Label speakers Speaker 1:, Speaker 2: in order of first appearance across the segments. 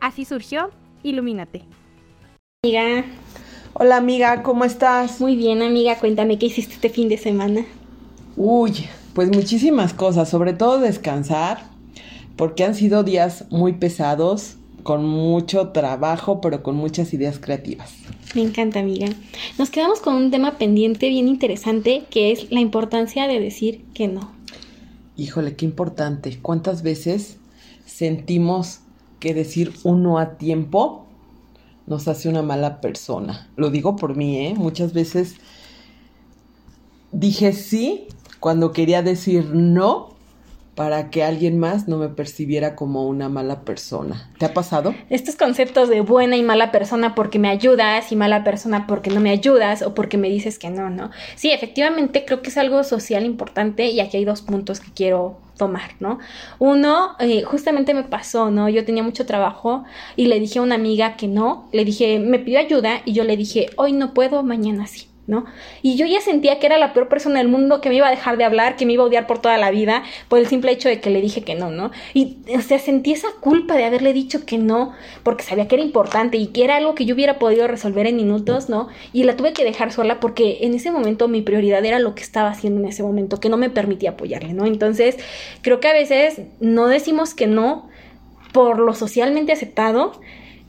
Speaker 1: Así surgió Ilumínate. Amiga.
Speaker 2: Hola amiga, ¿cómo estás?
Speaker 1: Muy bien amiga, cuéntame qué hiciste este fin de semana.
Speaker 2: Uy, pues muchísimas cosas, sobre todo descansar, porque han sido días muy pesados, con mucho trabajo, pero con muchas ideas creativas.
Speaker 1: Me encanta, amiga. Nos quedamos con un tema pendiente bien interesante, que es la importancia de decir que no.
Speaker 2: Híjole, qué importante. ¿Cuántas veces sentimos que decir un no a tiempo nos hace una mala persona? Lo digo por mí, ¿eh? Muchas veces dije sí cuando quería decir no para que alguien más no me percibiera como una mala persona. ¿Te ha pasado?
Speaker 1: Estos conceptos de buena y mala persona porque me ayudas y mala persona porque no me ayudas o porque me dices que no, ¿no? Sí, efectivamente creo que es algo social importante y aquí hay dos puntos que quiero tomar, ¿no? Uno, eh, justamente me pasó, ¿no? Yo tenía mucho trabajo y le dije a una amiga que no, le dije, me pidió ayuda y yo le dije, hoy no puedo, mañana sí. Y yo ya sentía que era la peor persona del mundo, que me iba a dejar de hablar, que me iba a odiar por toda la vida, por el simple hecho de que le dije que no, ¿no? Y, o sea, sentí esa culpa de haberle dicho que no, porque sabía que era importante y que era algo que yo hubiera podido resolver en minutos, ¿no? Y la tuve que dejar sola porque en ese momento mi prioridad era lo que estaba haciendo en ese momento, que no me permitía apoyarle, ¿no? Entonces, creo que a veces no decimos que no por lo socialmente aceptado,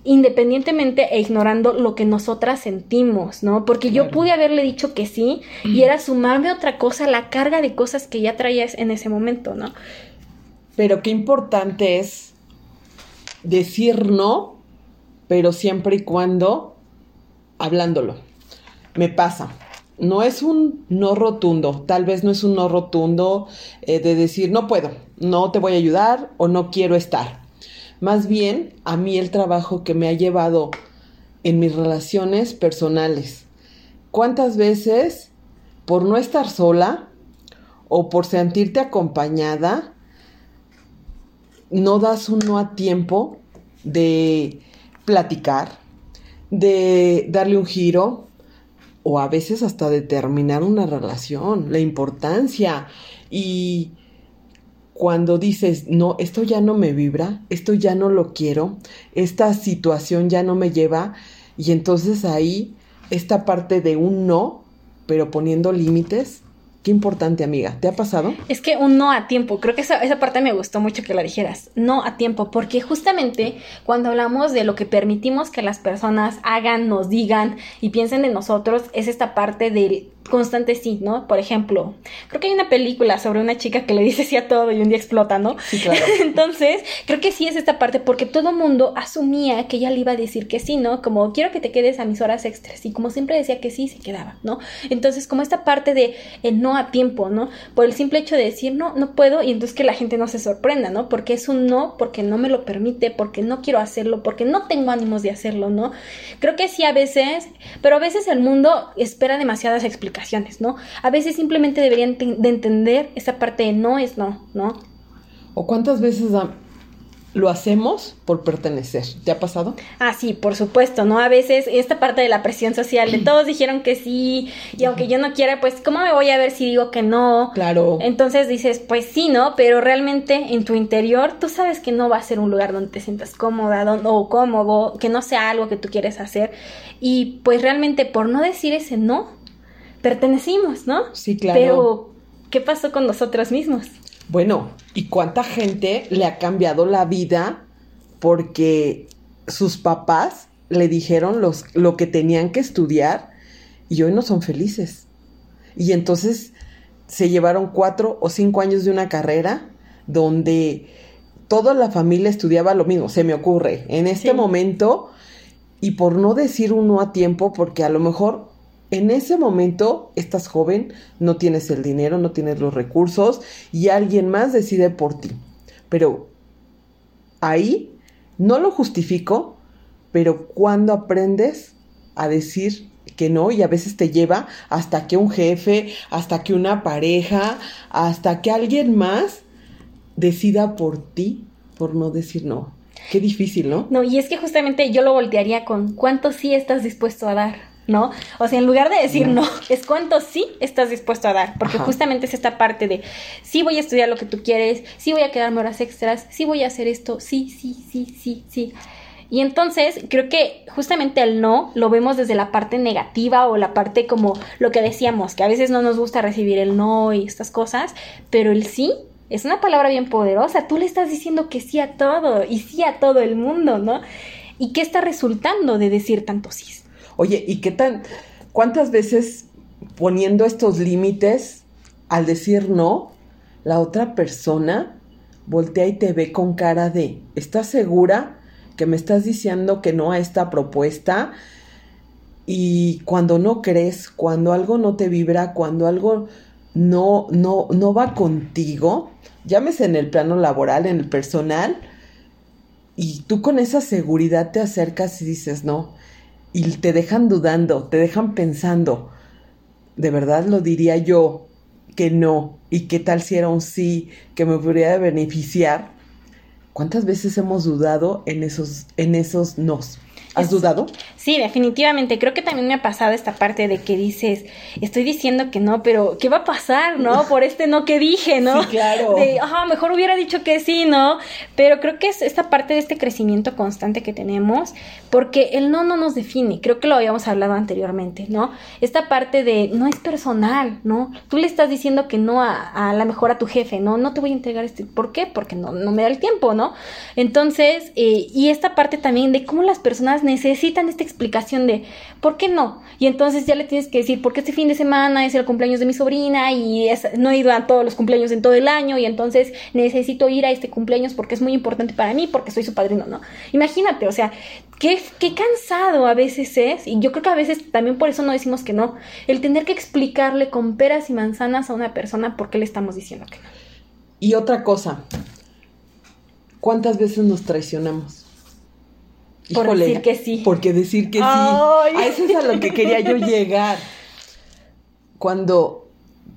Speaker 1: independientemente e ignorando lo que nosotras sentimos, ¿no? Porque yo pude haberle dicho que sí y era sumarme otra cosa la carga de cosas que ya traías en ese momento, ¿no?
Speaker 2: Pero qué importante es decir no, pero siempre y cuando hablándolo. Me pasa. No es un no rotundo, tal vez no es un no rotundo eh, de decir no puedo, no te voy a ayudar o no quiero estar más bien a mí el trabajo que me ha llevado en mis relaciones personales. ¿Cuántas veces por no estar sola o por sentirte acompañada, no das un no a tiempo de platicar, de darle un giro o a veces hasta de terminar una relación, la importancia y cuando dices, no, esto ya no me vibra, esto ya no lo quiero, esta situación ya no me lleva, y entonces ahí esta parte de un no, pero poniendo límites, Qué importante, amiga. ¿Te ha pasado?
Speaker 1: Es que un no a tiempo. Creo que esa, esa, parte me gustó mucho que la dijeras. No a tiempo. Porque justamente cuando hablamos de lo que permitimos que las personas hagan, nos digan y piensen de nosotros, es esta parte del constante sí, ¿no? Por ejemplo, creo que hay una película sobre una chica que le dice sí a todo y un día explota, ¿no?
Speaker 2: Sí, claro.
Speaker 1: Entonces, creo que sí es esta parte porque todo mundo asumía que ella le iba a decir que sí, ¿no? Como quiero que te quedes a mis horas extras y como siempre decía que sí, se quedaba, ¿no? Entonces, como esta parte de el no a tiempo, ¿no? Por el simple hecho de decir no, no puedo y entonces que la gente no se sorprenda, ¿no? Porque es un no, porque no me lo permite, porque no quiero hacerlo, porque no tengo ánimos de hacerlo, ¿no? Creo que sí a veces, pero a veces el mundo espera demasiadas explicaciones ¿no? A veces simplemente deberían de entender esa parte de no es no, ¿no?
Speaker 2: ¿O cuántas veces lo hacemos por pertenecer? ¿Te ha pasado?
Speaker 1: Ah, sí, por supuesto, ¿no? A veces esta parte de la presión social, de todos dijeron que sí, y aunque yo no quiera, pues, ¿cómo me voy a ver si digo que no?
Speaker 2: Claro.
Speaker 1: Entonces dices, pues sí, ¿no? Pero realmente en tu interior tú sabes que no va a ser un lugar donde te sientas cómoda o cómodo, que no sea algo que tú quieres hacer. Y pues realmente por no decir ese no, pertenecimos, ¿no?
Speaker 2: Sí, claro.
Speaker 1: Pero, ¿qué pasó con nosotros mismos?
Speaker 2: Bueno, ¿y cuánta gente le ha cambiado la vida porque sus papás le dijeron los, lo que tenían que estudiar y hoy no son felices? Y entonces se llevaron cuatro o cinco años de una carrera donde toda la familia estudiaba lo mismo, se me ocurre, en este momento, y por no decir uno a tiempo, porque a lo mejor en ese momento estás joven, no tienes el dinero, no tienes los recursos y alguien más decide por ti. Pero ahí No lo justifico, pero cuando aprendes a decir que no y a veces te lleva hasta que un jefe, hasta que una pareja, hasta que alguien más decida por ti por no decir no. Qué difícil, ¿no?
Speaker 1: No, y es que justamente yo lo voltearía con cuánto sí estás dispuesto a dar. ¿No? O sea, en lugar de decir no, es cuánto sí estás dispuesto a dar, porque justamente es esta parte de sí voy a estudiar lo que tú quieres, sí voy a quedarme horas extras, sí voy a hacer esto, sí, sí, sí, sí, sí. Y entonces creo que justamente el no lo vemos desde la parte negativa o la parte como lo que decíamos, que a veces no nos gusta recibir el no y estas cosas, pero el sí es una palabra bien poderosa. Tú le estás diciendo que sí a todo y sí a todo el mundo, ¿no? ¿Y qué está resultando de decir tanto sí?
Speaker 2: Oye, ¿y qué tan, cuántas veces poniendo estos límites al decir no, la otra persona voltea y te ve con cara de, ¿estás segura que me estás diciendo que no a esta propuesta? Y cuando no crees, cuando algo no te vibra, cuando algo no, no, no va contigo, llámese en el plano laboral, en el personal, y tú con esa seguridad te acercas y dices, no, y te dejan dudando, te dejan pensando, de verdad lo diría yo que no, y qué tal si era un sí que me podría beneficiar. ¿Cuántas veces hemos dudado en esos, en esos nos? ¿Has dudado?
Speaker 1: Sí, definitivamente. Creo que también me ha pasado esta parte de que dices, estoy diciendo que no, pero ¿qué va a pasar, no? Por este no que dije, ¿no?
Speaker 2: Sí, claro.
Speaker 1: De, ah, mejor hubiera dicho que sí, ¿no? Pero creo que es esta parte de este crecimiento constante que tenemos, porque el no no nos define. Creo que lo habíamos hablado anteriormente, ¿no? Esta parte de no es personal, ¿no? Tú le estás diciendo que no a, a la mejor a tu jefe, ¿no? No te voy a entregar este. ¿Por qué? Porque no, no me da el tiempo, ¿no? Entonces, eh, y esta parte también de cómo las personas necesitan esta explicación de ¿por qué no? Y entonces ya le tienes que decir, porque este fin de semana es el cumpleaños de mi sobrina y no he ido a todos los cumpleaños en todo el año y entonces necesito ir a este cumpleaños porque es muy importante para mí, porque soy su padrino, ¿no? Imagínate, o sea, qué, qué cansado a veces es, y yo creo que a veces también por eso no decimos que no, el tener que explicarle con peras y manzanas a una persona por qué le estamos diciendo que no.
Speaker 2: Y otra cosa, ¿cuántas veces nos traicionamos?
Speaker 1: Por decir que sí.
Speaker 2: Porque decir que sí. A eso es a lo que quería yo llegar. Cuando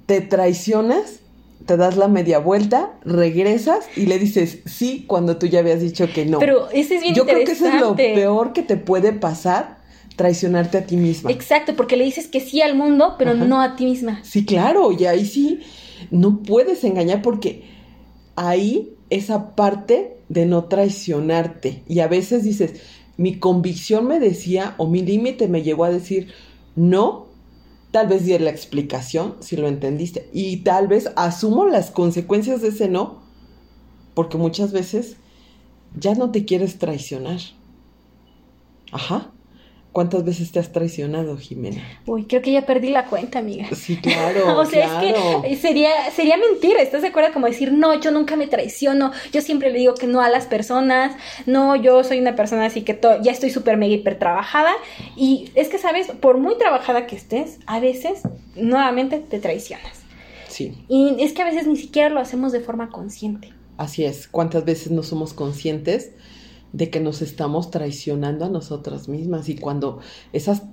Speaker 2: te traicionas, te das la media vuelta, regresas y le dices sí cuando tú ya habías dicho que no.
Speaker 1: Pero ese es bien
Speaker 2: Yo creo que eso es lo peor que te puede pasar, traicionarte a ti misma.
Speaker 1: Exacto, porque le dices que sí al mundo, pero no a ti misma.
Speaker 2: Sí, claro, y ahí sí no puedes engañar porque ahí esa parte de no traicionarte. Y a veces dices, mi convicción me decía o mi límite me llegó a decir no, tal vez di la explicación si lo entendiste y tal vez asumo las consecuencias de ese no, porque muchas veces ya no te quieres traicionar. Ajá. ¿Cuántas veces te has traicionado, Jimena?
Speaker 1: Uy, creo que ya perdí la cuenta, amiga.
Speaker 2: Sí, claro.
Speaker 1: o sea, es que sería, sería mentira. ¿Estás de acuerdo? Como decir, no, yo nunca me traiciono. Yo siempre le digo que no a las personas. No, yo soy una persona así que ya estoy súper mega hiper trabajada. Y es que, ¿sabes? Por muy trabajada que estés, a veces nuevamente te traicionas.
Speaker 2: Sí.
Speaker 1: Y es que a veces ni siquiera lo hacemos de forma consciente.
Speaker 2: Así es. ¿Cuántas veces no somos conscientes? De que nos estamos traicionando a nosotras mismas y cuando esas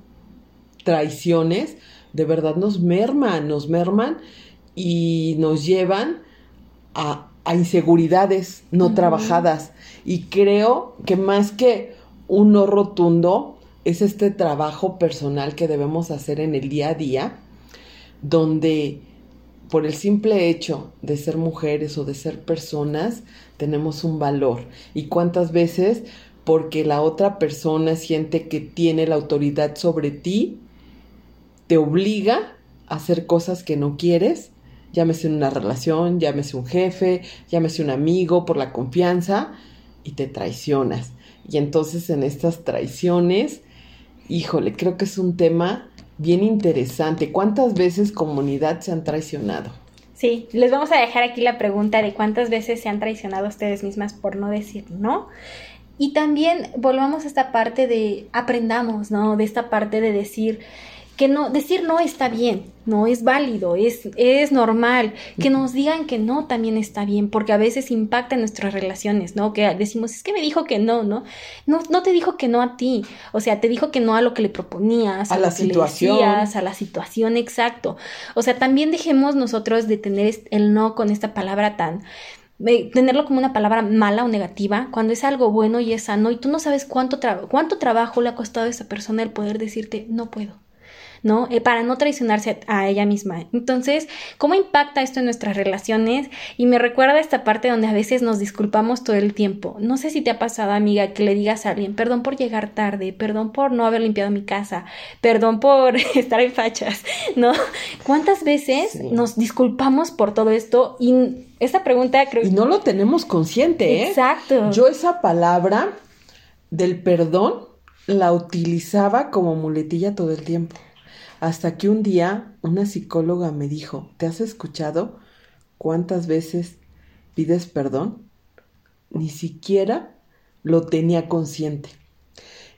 Speaker 2: traiciones de verdad nos merman, nos merman y nos llevan a, inseguridades no trabajadas. Y creo que más que un no rotundo es este trabajo personal que debemos hacer en el día a día, donde por el simple hecho de ser mujeres o de ser personas, tenemos un valor. ¿Y cuántas veces porque la otra persona siente que tiene la autoridad sobre ti, te obliga a hacer cosas que no quieres? Llámese una relación, llámese un jefe, llámese un amigo por la confianza y te traicionas. Y entonces en estas traiciones, híjole, creo que es un tema bien interesante. ¿Cuántas veces comunidad se han traicionado?
Speaker 1: Sí, les vamos a dejar aquí la pregunta de cuántas veces se han traicionado ustedes mismas por no decir no. Y también volvamos a esta parte de aprendamos, ¿no? De esta parte de decir que no, decir no está bien, no es válido, es, es normal. Que nos digan que no también está bien, porque a veces impacta en nuestras relaciones, ¿no? Que decimos, es que me dijo que no, ¿no? No, no te dijo que no a ti, o sea, te dijo que no a lo que le proponías,
Speaker 2: A
Speaker 1: lo
Speaker 2: la
Speaker 1: que
Speaker 2: situación.
Speaker 1: le decías, a la situación, exacto. O sea, también dejemos nosotros de tener el no con esta palabra tan eh, tenerlo como una palabra mala o negativa cuando es algo bueno y es sano y tú no sabes cuánto, tra- cuánto trabajo le ha costado a esa persona el poder decirte no puedo. ¿No? Eh, para no traicionarse a, a ella misma. Entonces, ¿cómo impacta esto en nuestras relaciones? Y me recuerda esta parte donde a veces nos disculpamos todo el tiempo. No sé si te ha pasado, amiga, que le digas a alguien, perdón por llegar tarde, perdón por no haber limpiado mi casa, perdón por estar en fachas, ¿no? ¿Cuántas veces
Speaker 2: Sí.
Speaker 1: nos disculpamos por todo esto? Y esta pregunta creo
Speaker 2: Y no lo tenemos consciente, ¿eh?
Speaker 1: Exacto.
Speaker 2: Yo esa palabra del perdón la utilizaba como muletilla todo el tiempo. Hasta que un día una psicóloga me dijo, ¿te has escuchado cuántas veces pides perdón? Ni siquiera lo tenía consciente.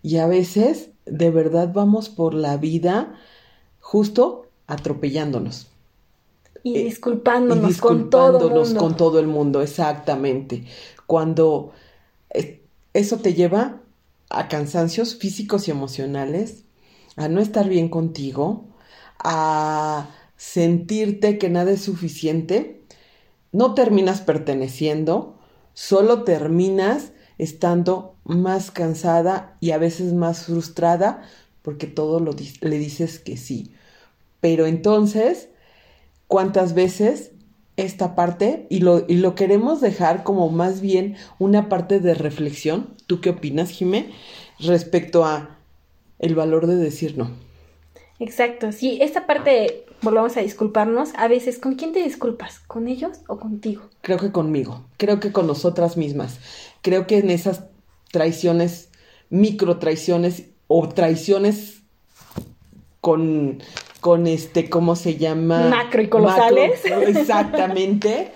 Speaker 2: Y a veces, de verdad, vamos por la vida justo atropellándonos.
Speaker 1: y
Speaker 2: eh,
Speaker 1: disculpándonos,
Speaker 2: y
Speaker 1: con todo mundo.
Speaker 2: con todo el mundo, exactamente. Cuando eh, eso te lleva a cansancios físicos y emocionales, a no estar bien contigo, a sentirte que nada es suficiente, no terminas perteneciendo, solo terminas estando más cansada y a veces más frustrada porque todo lo le dices que sí. Pero entonces cuántas veces esta parte y lo, y lo queremos dejar como más bien una parte de reflexión. ¿Tú qué opinas, Jimé? Respecto a el valor de decir no.
Speaker 1: Exacto, sí, esta parte, volvamos a disculparnos, a veces, ¿con quién te disculpas? ¿Con ellos o contigo?
Speaker 2: Creo que conmigo, creo que con nosotras mismas. Creo que en esas traiciones, micro traiciones o traiciones con, con este, ¿cómo se llama?
Speaker 1: Macro y colosales.
Speaker 2: Macro, exactamente.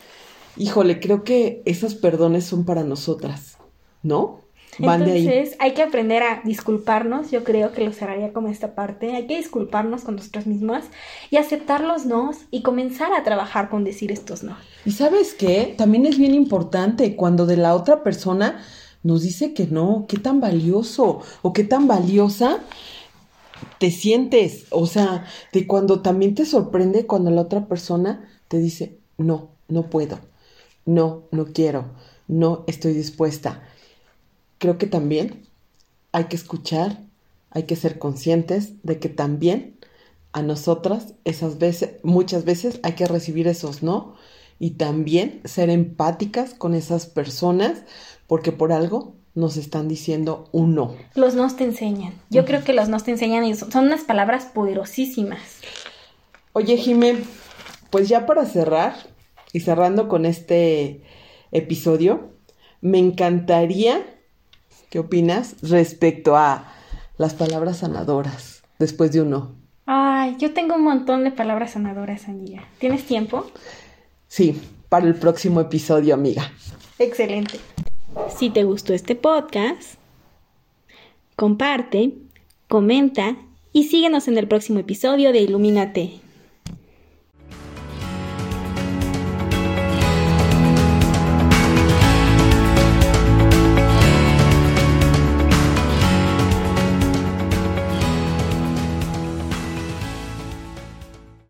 Speaker 2: Híjole, creo que esos perdones son para nosotras, ¿no? Van.
Speaker 1: Entonces, hay que aprender a disculparnos, yo creo que lo cerraría como esta parte, hay que disculparnos con nosotras mismas y aceptar los nos y comenzar a trabajar con decir estos no.
Speaker 2: Y sabes qué, también es bien importante cuando de la otra persona nos dice que no, qué tan valioso o qué tan valiosa te sientes, o sea, de cuando también te sorprende cuando la otra persona te dice, no, no puedo, no, no quiero, no estoy dispuesta. Creo que también hay que escuchar, hay que ser conscientes de que también a nosotras esas veces, muchas veces hay que recibir esos no y también ser empáticas con esas personas porque por algo nos están diciendo un no.
Speaker 1: Los nos te enseñan. Yo creo que los nos te enseñan y son son unas palabras poderosísimas.
Speaker 2: Oye, Jimé, pues ya para cerrar y cerrando con este episodio, me encantaría, ¿qué opinas respecto a las palabras sanadoras después de un no?
Speaker 1: Ay, yo tengo un montón de palabras sanadoras, amiga. ¿Tienes tiempo?
Speaker 2: Sí, para el próximo episodio, amiga.
Speaker 1: Excelente. Si te gustó este podcast, comparte, comenta y síguenos en el próximo episodio de Ilumínate.